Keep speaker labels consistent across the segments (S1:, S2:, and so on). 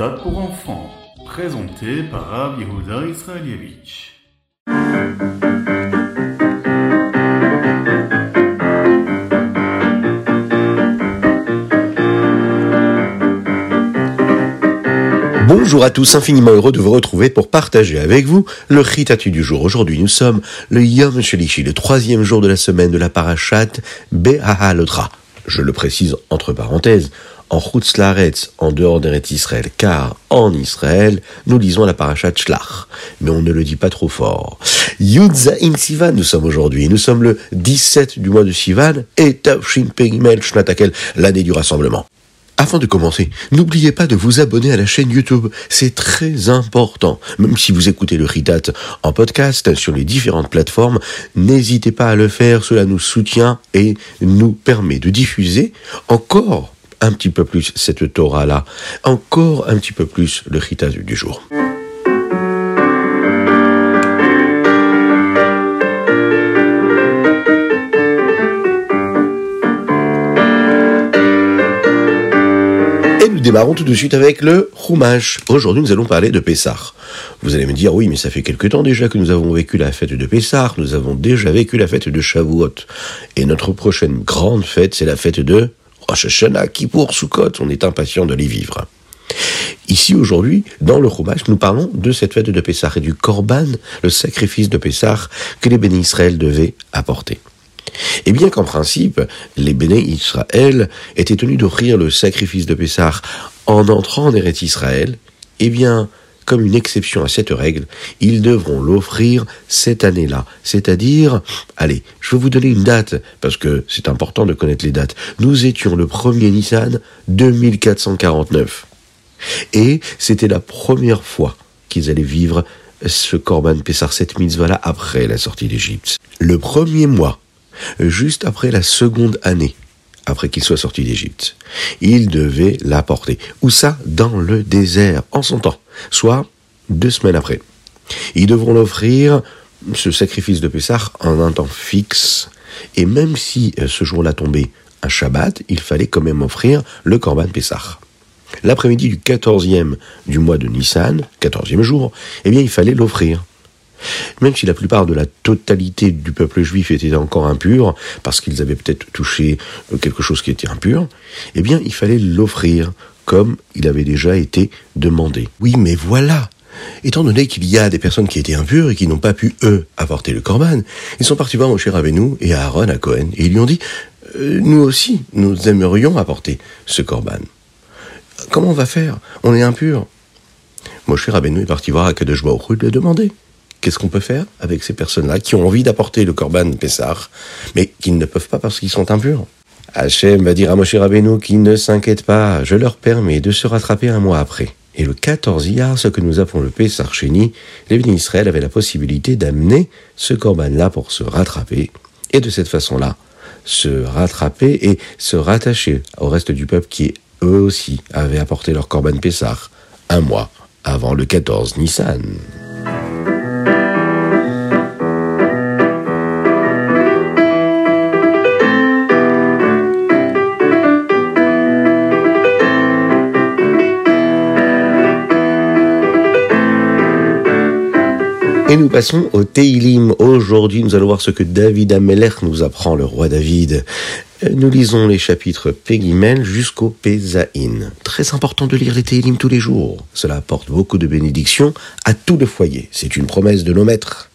S1: Ritat pour enfants, présenté par Rav Yehuda Israelievich.
S2: Bonjour à tous, infiniment heureux de vous retrouver pour partager avec vous le Ritatu du jour. Aujourd'hui, nous sommes le Yom Shelishi, le troisième jour de la semaine de la parachat Be'ahalodra. Je le précise entre parenthèses, en Chutzlaretz, en dehors d'Eretz Israël, car en Israël, nous lisons la parachat Shlach. Mais on ne le dit pas trop fort. Yudzaïn Sivan, nous sommes aujourd'hui. Nous sommes le 17 du mois de Sivan et Tavshin Pegimel Shnatakel, l'année du rassemblement. Avant de commencer, n'oubliez pas de vous abonner à la chaîne YouTube, c'est très important. Même si vous écoutez le Ritat en podcast sur les différentes plateformes, n'hésitez pas à le faire, cela nous soutient et nous permet de diffuser encore un petit peu plus cette Torah-là, encore un petit peu plus le Ritat du jour. Et nous démarrons tout de suite avec le Chumash. Aujourd'hui, nous allons parler de Pessah. Vous allez me dire, oui, mais ça fait quelque temps déjà que nous avons vécu la fête de Pessah, nous avons déjà vécu la fête de Shavuot. Et notre prochaine grande fête, c'est la fête de Rosh Hashanah, Kippour, Sukkot. On est impatient de les vivre. Ici, aujourd'hui, dans le Chumash, nous parlons de cette fête de Pessah et du Korban, le sacrifice de Pessah que les bénis Israël devaient apporter. Et bien qu'en principe, les béné Israël étaient tenus d'offrir le sacrifice de Pessah en entrant en Eretz Israël, eh bien, comme une exception à cette règle, ils devront l'offrir cette année-là. C'est-à-dire, allez, je vais vous donner une date, parce que c'est important de connaître les dates. Nous étions le 1er Nissan 2449. Et c'était la première fois qu'ils allaient vivre ce Korban Pessah, cette mitzvah-là, après la sortie d'Égypte. Le premier mois juste après la seconde année, après qu'il soit sorti d'Égypte. Il devait l'apporter. Où ça Dans le désert, en son temps, soit deux semaines après. Ils devront l'offrir, ce sacrifice de Pessah, en un temps fixe. Et même si ce jour-là tombait un Shabbat, il fallait quand même offrir le Korban Pessah. L'après-midi du 14e du mois de Nissan, 14e jour, eh bien il fallait l'offrir. Même si la plupart de la totalité du peuple juif était encore impur, parce qu'ils avaient peut-être touché quelque chose qui était impur, eh bien, il fallait l'offrir, comme il avait déjà été demandé. Oui, mais voilà Étant donné qu'il y a des personnes qui étaient impures et qui n'ont pas pu, eux, apporter le corban, ils sont partis voir Moshe Rabbeinu et Aaron à Cohen, et ils lui ont dit, nous aussi, nous aimerions apporter ce corban. Comment on va faire? On est impur. Moshe Rabbeinu est parti voir Akadosh Baruch lui a demandé qu'est-ce qu'on peut faire avec ces personnes-là qui ont envie d'apporter le Korban Pessah, mais qui ne peuvent pas parce qu'ils sont impurs? Hachem va dire à Moshe Rabbeinu qu'ils ne s'inquiètent pas, je leur permets de se rattraper un mois après. Et le 14 Iyar, ce que nous appelons le Pessah Chéni, les bénis Israël avaient la possibilité d'amener ce Korban-là pour se rattraper, et de cette façon-là, se rattraper et se rattacher au reste du peuple qui, eux aussi, avaient apporté leur Korban Pessah un mois avant le 14 Nissan. Et nous passons au Teilim. Aujourd'hui, nous allons voir ce que David Amelech nous apprend, le roi David. Nous lisons les chapitres Pegimel jusqu'au Pézaïn. Très important de lire les Teilim tous les jours. Cela apporte beaucoup de bénédictions à tout le foyer. C'est une promesse de nos maîtres.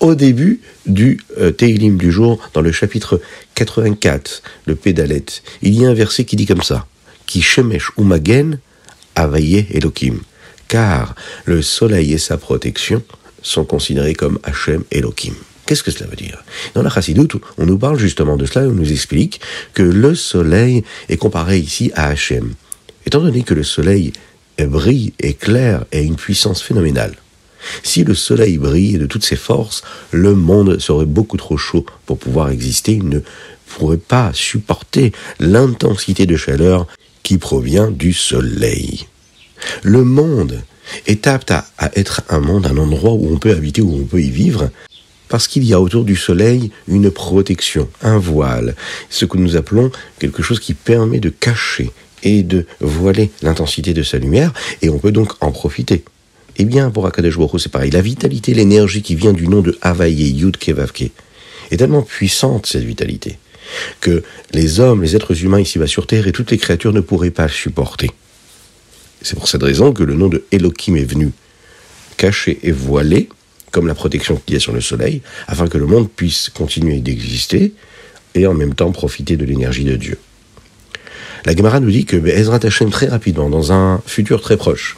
S2: Au début du euh, Teilim du jour, dans le chapitre 84, le Pédalet, il y a un verset qui dit comme ça. Qui. Car le soleil et sa protection sont considérés comme Hachem Elohim. Qu'est-ce que cela veut dire? Dans la Chassidoute, on nous parle justement de cela, on nous explique que le soleil est comparé ici à Hachem. Étant donné que le soleil brille, est clair et a une puissance phénoménale, si le soleil brille de toutes ses forces, le monde serait beaucoup trop chaud pour pouvoir exister, il ne pourrait pas supporter l'intensité de chaleur qui provient du soleil. Le monde est apte à, être un monde, un endroit où on peut habiter, où on peut y vivre, parce qu'il y a autour du soleil une protection, un voile, ce que nous appelons quelque chose qui permet de cacher, et de voiler l'intensité de sa lumière, et on peut donc en profiter. Eh bien, pour Akadosh c'est pareil. La vitalité, l'énergie qui vient du nom de Havaye, Yud Kevavke, est tellement puissante, cette vitalité, que les hommes, les êtres humains ici-bas sur Terre et toutes les créatures ne pourraient pas supporter. C'est pour cette raison que le nom de Elohim est venu caché et voilé, comme la protection qu'il y a sur le soleil, afin que le monde puisse continuer d'exister et en même temps profiter de l'énergie de Dieu. La Gemara nous dit que Ezrat Hashem très rapidement, dans un futur très proche,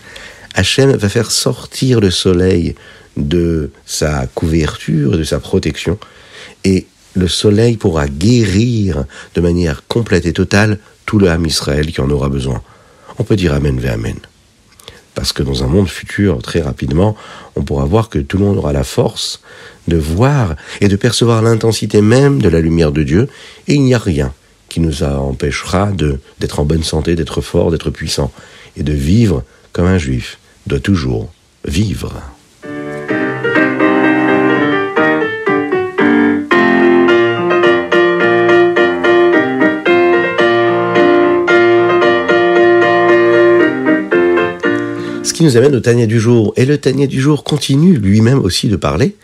S2: Hachem va faire sortir le soleil de sa couverture, de sa protection, et le soleil pourra guérir de manière complète et totale tout le Ham Israël qui en aura besoin. On peut dire Amen ve Amen. Parce que dans un monde futur, très rapidement, on pourra voir que tout le monde aura la force de voir et de percevoir l'intensité même de la lumière de Dieu, et il n'y a rien qui nous empêchera d'être en bonne santé, d'être fort, d'être puissant, et de vivre comme un juif doit toujours vivre. Nous amène au Tania du jour. Et le Tania du jour continue lui-même aussi de parler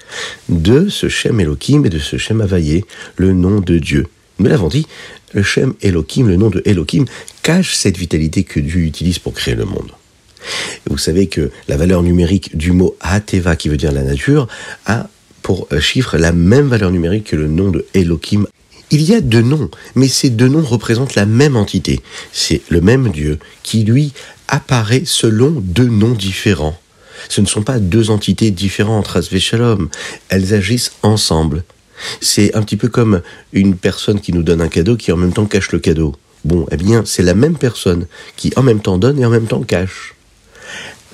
S2: de ce Shem Elohim et de ce Shem Havayé, le nom de Dieu. Nous l'avons dit, le Shem Elohim, le nom de Elohim, cache cette vitalité que Dieu utilise pour créer le monde. Vous savez que la valeur numérique du mot Ateva, qui veut dire la nature, a pour chiffre la même valeur numérique que le nom de Elohim. Il y a deux noms, mais ces deux noms représentent la même entité. C'est le même Dieu qui, lui, apparaît selon deux noms différents. Ce ne sont pas deux entités différentes, Rasvé Shalom. Elles agissent ensemble. C'est un petit peu comme une personne qui nous donne un cadeau qui en même temps cache le cadeau. Bon, eh bien, c'est la même personne qui en même temps donne et en même temps cache.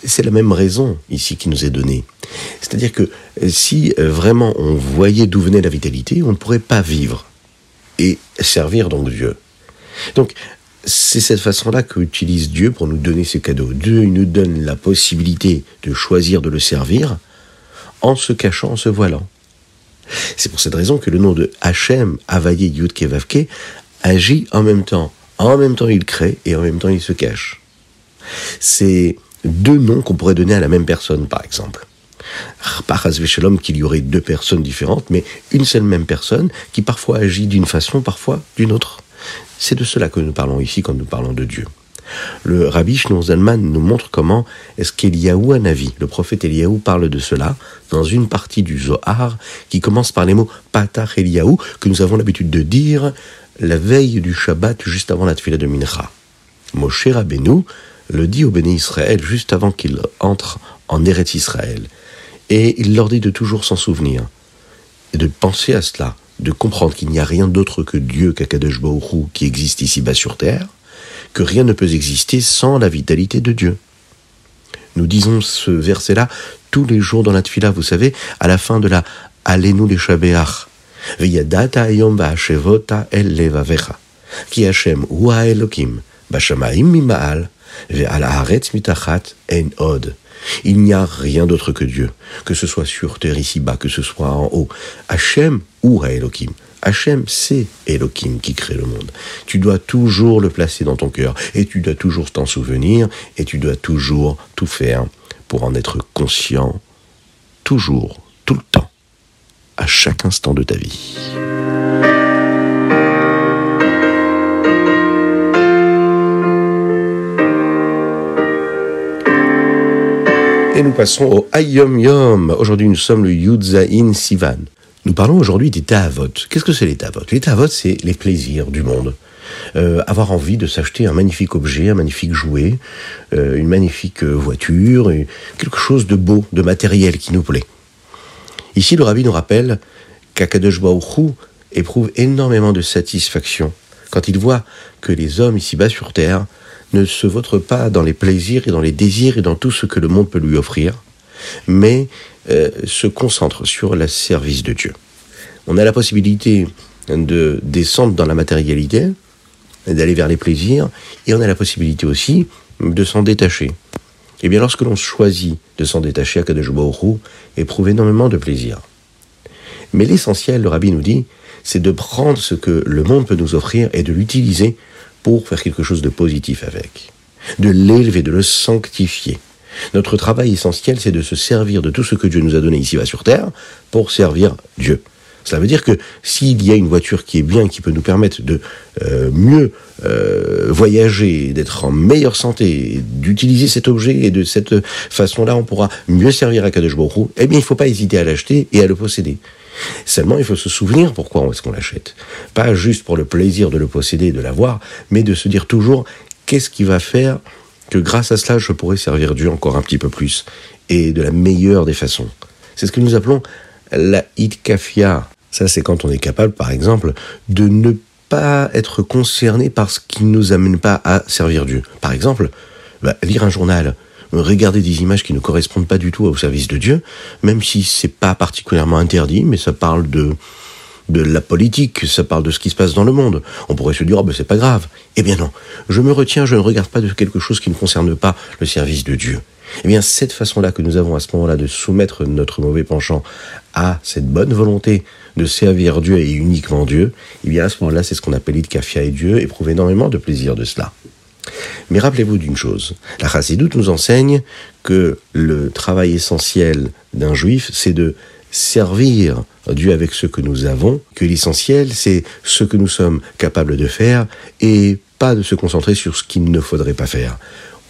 S2: C'est la même raison ici qui nous est donnée. C'est-à-dire que si vraiment on voyait d'où venait la vitalité, on ne pourrait pas vivre et servir donc Dieu. Donc, c'est cette façon-là qu'utilise Dieu pour nous donner ce cadeau. Dieu nous donne la possibilité de choisir de le servir en se cachant, en se voilant. C'est pour cette raison que le nom de Hachem, Avaye Yud Kevavke, agit en même temps. En même temps, il crée et en même temps, il se cache. C'est deux noms qu'on pourrait donner à la même personne, par exemple. Pas qu'il y aurait deux personnes différentes, mais une seule même personne qui parfois agit d'une façon, parfois d'une autre. C'est de cela que nous parlons ici quand nous parlons de Dieu. Le rabbi Shneur Zalman nous montre comment est-ce qu'Eliaou Navi, le prophète Eliaou, parle de cela dans une partie du Zohar qui commence par les mots Patach Eliaou que nous avons l'habitude de dire la veille du Shabbat juste avant la tefila de Mincha. Moshe Rabbeinu le dit au béni Israël juste avant qu'il entre en Eretz Israël. Et il leur dit de toujours s'en souvenir et de penser à cela, de comprendre qu'il n'y a rien d'autre que Dieu, qu'Akadosh Baruch qui existe ici-bas sur terre, que rien ne peut exister sans la vitalité de Dieu. Nous disons ce verset-là tous les jours dans la tfila, vous savez, à la fin de la Alenu les Shabeach. V'yadata ayom ba'ashevota el levavecha. Ki Hashem hu Elokim, b'shamaim mima'al, ve'al haaretz mitachat en od. Il n'y a rien d'autre que Dieu, que ce soit sur terre ici-bas, que ce soit en haut. Hachem ou Elohim. Hachem, c'est Elohim qui crée le monde. Tu dois toujours le placer dans ton cœur, et tu dois toujours t'en souvenir, et tu dois toujours tout faire pour en être conscient, toujours, tout le temps, à chaque instant de ta vie. Nous passons au Ayom Yom. Aujourd'hui, nous sommes le Yudzaïn Sivan. Nous parlons aujourd'hui des Tahavot. Qu'est-ce que c'est les Tahavot Les Tahavot, c'est les plaisirs du monde. Euh, avoir envie de s'acheter un magnifique objet, un magnifique jouet, euh, une magnifique voiture, et quelque chose de beau, de matériel qui nous plaît. Ici, le rabbi nous rappelle qu'Akadosh Baruch éprouve énormément de satisfaction quand il voit que les hommes ici-bas sur terre ne se vautrent pas dans les plaisirs et dans les désirs et dans tout ce que le monde peut lui offrir, mais euh, se concentrent sur le service de Dieu. On a la possibilité de descendre dans la matérialité, d'aller vers les plaisirs, et on a la possibilité aussi de s'en détacher. Et eh bien, lorsque l'on choisit de s'en détacher à Kadosh Baruch éprouve énormément de plaisir. Mais l'essentiel, le rabbi nous dit, c'est de prendre ce que le monde peut nous offrir et de l'utiliser pour faire quelque chose de positif avec, de l'élever, de le sanctifier. Notre travail essentiel, c'est de se servir de tout ce que Dieu nous a donné ici-bas sur Terre pour servir Dieu. Cela veut dire que s'il y a une voiture qui est bien, qui peut nous permettre de euh, mieux euh, voyager, d'être en meilleure santé, d'utiliser cet objet et de cette façon-là, on pourra mieux servir à Kadosh Baruch eh bien, il ne faut pas hésiter à l'acheter et à le posséder. Seulement, il faut se souvenir pourquoi est-ce qu'on l'achète. Pas juste pour le plaisir de le posséder et de l'avoir, mais de se dire toujours qu'est-ce qui va faire que grâce à cela, je pourrais servir Dieu encore un petit peu plus et de la meilleure des façons. C'est ce que nous appelons la itkafia. Ça, c'est quand on est capable, par exemple, de ne pas être concerné par ce qui ne nous amène pas à servir Dieu. Par exemple, bah, lire un journal, regarder des images qui ne correspondent pas du tout au service de Dieu, même si c'est pas particulièrement interdit, mais ça parle de de la politique, ça parle de ce qui se passe dans le monde. On pourrait se dire, oh ben c'est pas grave. Eh bien non, je me retiens, je ne regarde pas de quelque chose qui ne concerne pas le service de Dieu. Eh bien cette façon-là que nous avons à ce moment-là de soumettre notre mauvais penchant à cette bonne volonté de servir Dieu et uniquement Dieu, eh bien à ce moment-là c'est ce qu'on appelle Kafia et Dieu, éprouve énormément de plaisir de cela. Mais rappelez-vous d'une chose, la chassidoute nous enseigne que le travail essentiel d'un juif, c'est de servir Dieu avec ce que nous avons, que l'essentiel, c'est ce que nous sommes capables de faire et pas de se concentrer sur ce qu'il ne faudrait pas faire.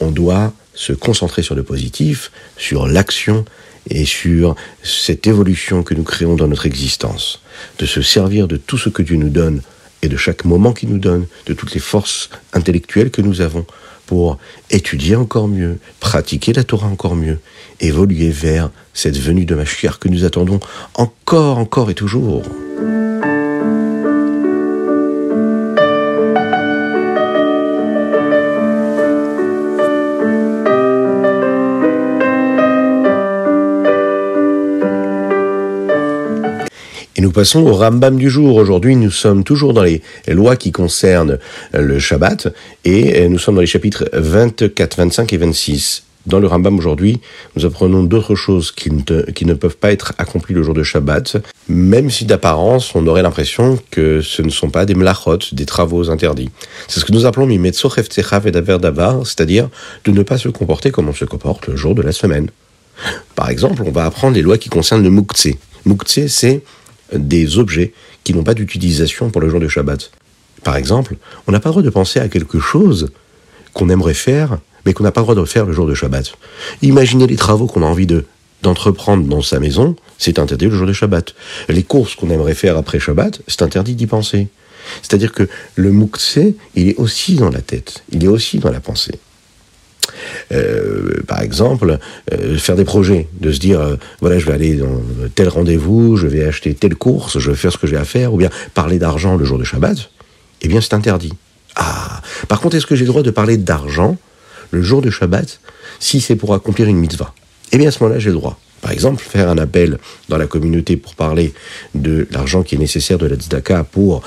S2: On doit se concentrer sur le positif, sur l'action et sur cette évolution que nous créons dans notre existence, de se servir de tout ce que Dieu nous donne et de chaque moment qu'il nous donne, de toutes les forces intellectuelles que nous avons pour étudier encore mieux, pratiquer la Torah encore mieux, évoluer vers cette venue de Mashiach que nous attendons encore, encore et toujours. Nous passons au Rambam du jour. Aujourd'hui, nous sommes toujours dans les lois qui concernent le Shabbat et nous sommes dans les chapitres 24, 25 et 26. Dans le Rambam aujourd'hui, nous apprenons d'autres choses qui ne, qui ne, peuvent pas être accomplies le jour de Shabbat, même si d'apparence on aurait l'impression que ce ne sont pas des mlachot, des travaux interdits. C'est ce que nous appelons mimetzo et daver davar, c'est-à-dire de ne pas se comporter comme on se comporte le jour de la semaine. Par exemple, on va apprendre les lois qui concernent le muktzé. Muktzé, c'est des objets qui n'ont pas d'utilisation pour le jour de Shabbat. Par exemple, on n'a pas le droit de penser à quelque chose qu'on aimerait faire, mais qu'on n'a pas le droit de faire le jour de Shabbat. Imaginez les travaux qu'on a envie de d'entreprendre dans sa maison, c'est interdit le jour de Shabbat. Les courses qu'on aimerait faire après Shabbat, c'est interdit d'y penser. C'est-à-dire que le mukse, il est aussi dans la tête, il est aussi dans la pensée. Euh, par exemple, euh, faire des projets, de se dire, euh, voilà, je vais aller dans tel rendez-vous, je vais acheter telle course, je vais faire ce que j'ai à faire, ou bien parler d'argent le jour de Shabbat, eh bien c'est interdit. Ah, par contre, est-ce que j'ai le droit de parler d'argent le jour de Shabbat si c'est pour accomplir une mitzvah? Eh bien à ce moment-là, j'ai le droit. Par exemple, faire un appel dans la communauté pour parler de l'argent qui est nécessaire de la tzedaka pour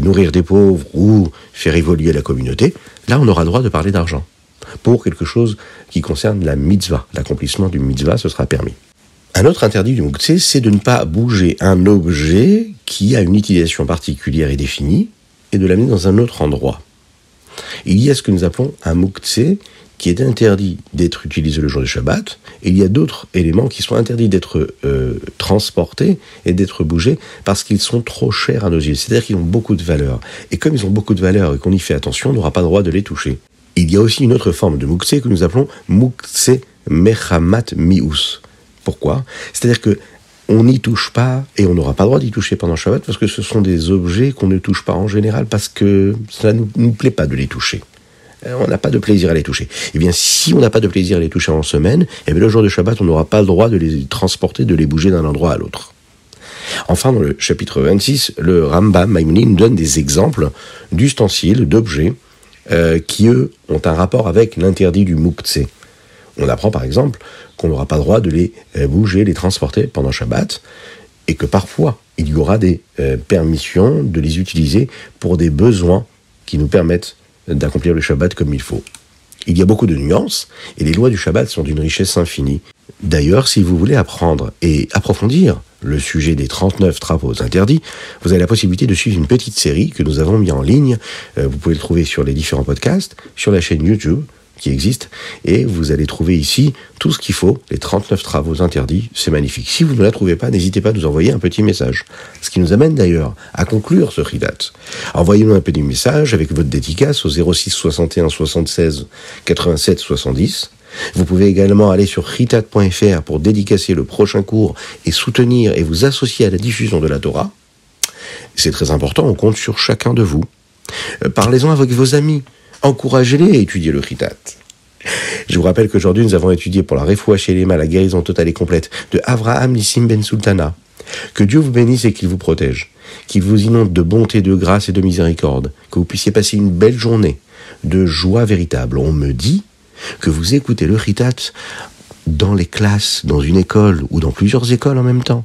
S2: nourrir des pauvres ou faire évoluer la communauté, là on aura le droit de parler d'argent pour quelque chose qui concerne la mitzvah. L'accomplissement du mitzvah, ce sera permis. Un autre interdit du muktzeh, c'est de ne pas bouger un objet qui a une utilisation particulière et définie et de l'amener dans un autre endroit. Il y a ce que nous appelons un muktzeh qui est interdit d'être utilisé le jour de Shabbat, et il y a d'autres éléments qui sont interdits d'être euh, transportés et d'être bougés parce qu'ils sont trop chers à nos yeux, c'est-à-dire qu'ils ont beaucoup de valeur. Et comme ils ont beaucoup de valeur et qu'on y fait attention, on n'aura pas le droit de les toucher. Il y a aussi une autre forme de mukse que nous appelons mukse mechamat mius. Pourquoi? C'est-à-dire que on n'y touche pas et on n'aura pas le droit d'y toucher pendant Shabbat parce que ce sont des objets qu'on ne touche pas en général parce que ça ne nous, plaît pas de les toucher. Euh, on n'a pas de plaisir à les toucher. Eh bien, si on n'a pas de plaisir à les toucher en semaine, eh bien, le jour de Shabbat, on n'aura pas le droit de les transporter, de les bouger d'un endroit à l'autre. Enfin, dans le chapitre 26, le Rambam Maïmouni nous donne des exemples d'ustensiles, d'objets euh, qui, eux, ont un rapport avec l'interdit du muktzé. On apprend par exemple qu'on n'aura pas le droit de les euh, bouger, les transporter pendant Shabbat, et que parfois il y aura des euh, permissions de les utiliser pour des besoins qui nous permettent d'accomplir le Shabbat comme il faut. Il y a beaucoup de nuances, et les lois du Shabbat sont d'une richesse infinie. D'ailleurs, si vous voulez apprendre et approfondir le sujet des 39 travaux interdits, vous avez la possibilité de suivre une petite série que nous avons mis en ligne. Euh, vous pouvez le trouver sur les différents podcasts, sur la chaîne YouTube qui existe, et vous allez trouver ici tout ce qu'il faut, les 39 travaux interdits, c'est magnifique. Si vous ne la trouvez pas, n'hésitez pas à nous envoyer un petit message. Ce qui nous amène d'ailleurs à conclure ce ridat. Envoyez-nous un petit message avec votre dédicace au 06 61 76 87 70 vous pouvez également aller sur ritat.fr pour dédicacer le prochain cours et soutenir et vous associer à la diffusion de la Torah. C'est très important, on compte sur chacun de vous. Euh, parlez-en avec vos amis. Encouragez-les à étudier le Ritat. Je vous rappelle qu'aujourd'hui, nous avons étudié pour la réfoua chez les la guérison totale et complète de Avraham Nissim Ben Sultana. Que Dieu vous bénisse et qu'il vous protège, qu'il vous inonde de bonté, de grâce et de miséricorde, que vous puissiez passer une belle journée de joie véritable. On me dit que vous écoutez le Ritat dans les classes, dans une école ou dans plusieurs écoles en même temps.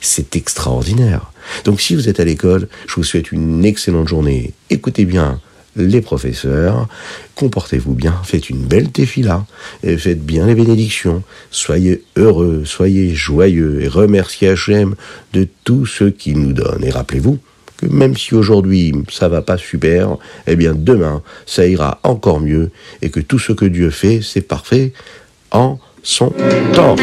S2: C'est extraordinaire. Donc si vous êtes à l'école, je vous souhaite une excellente journée. Écoutez bien les professeurs, comportez-vous bien, faites une belle défila, et faites bien les bénédictions, soyez heureux, soyez joyeux et remerciez Hachem de tout ce qu'il nous donne. Et rappelez-vous, que même si aujourd'hui ça va pas super, eh bien demain ça ira encore mieux et que tout ce que Dieu fait, c'est parfait en son temps.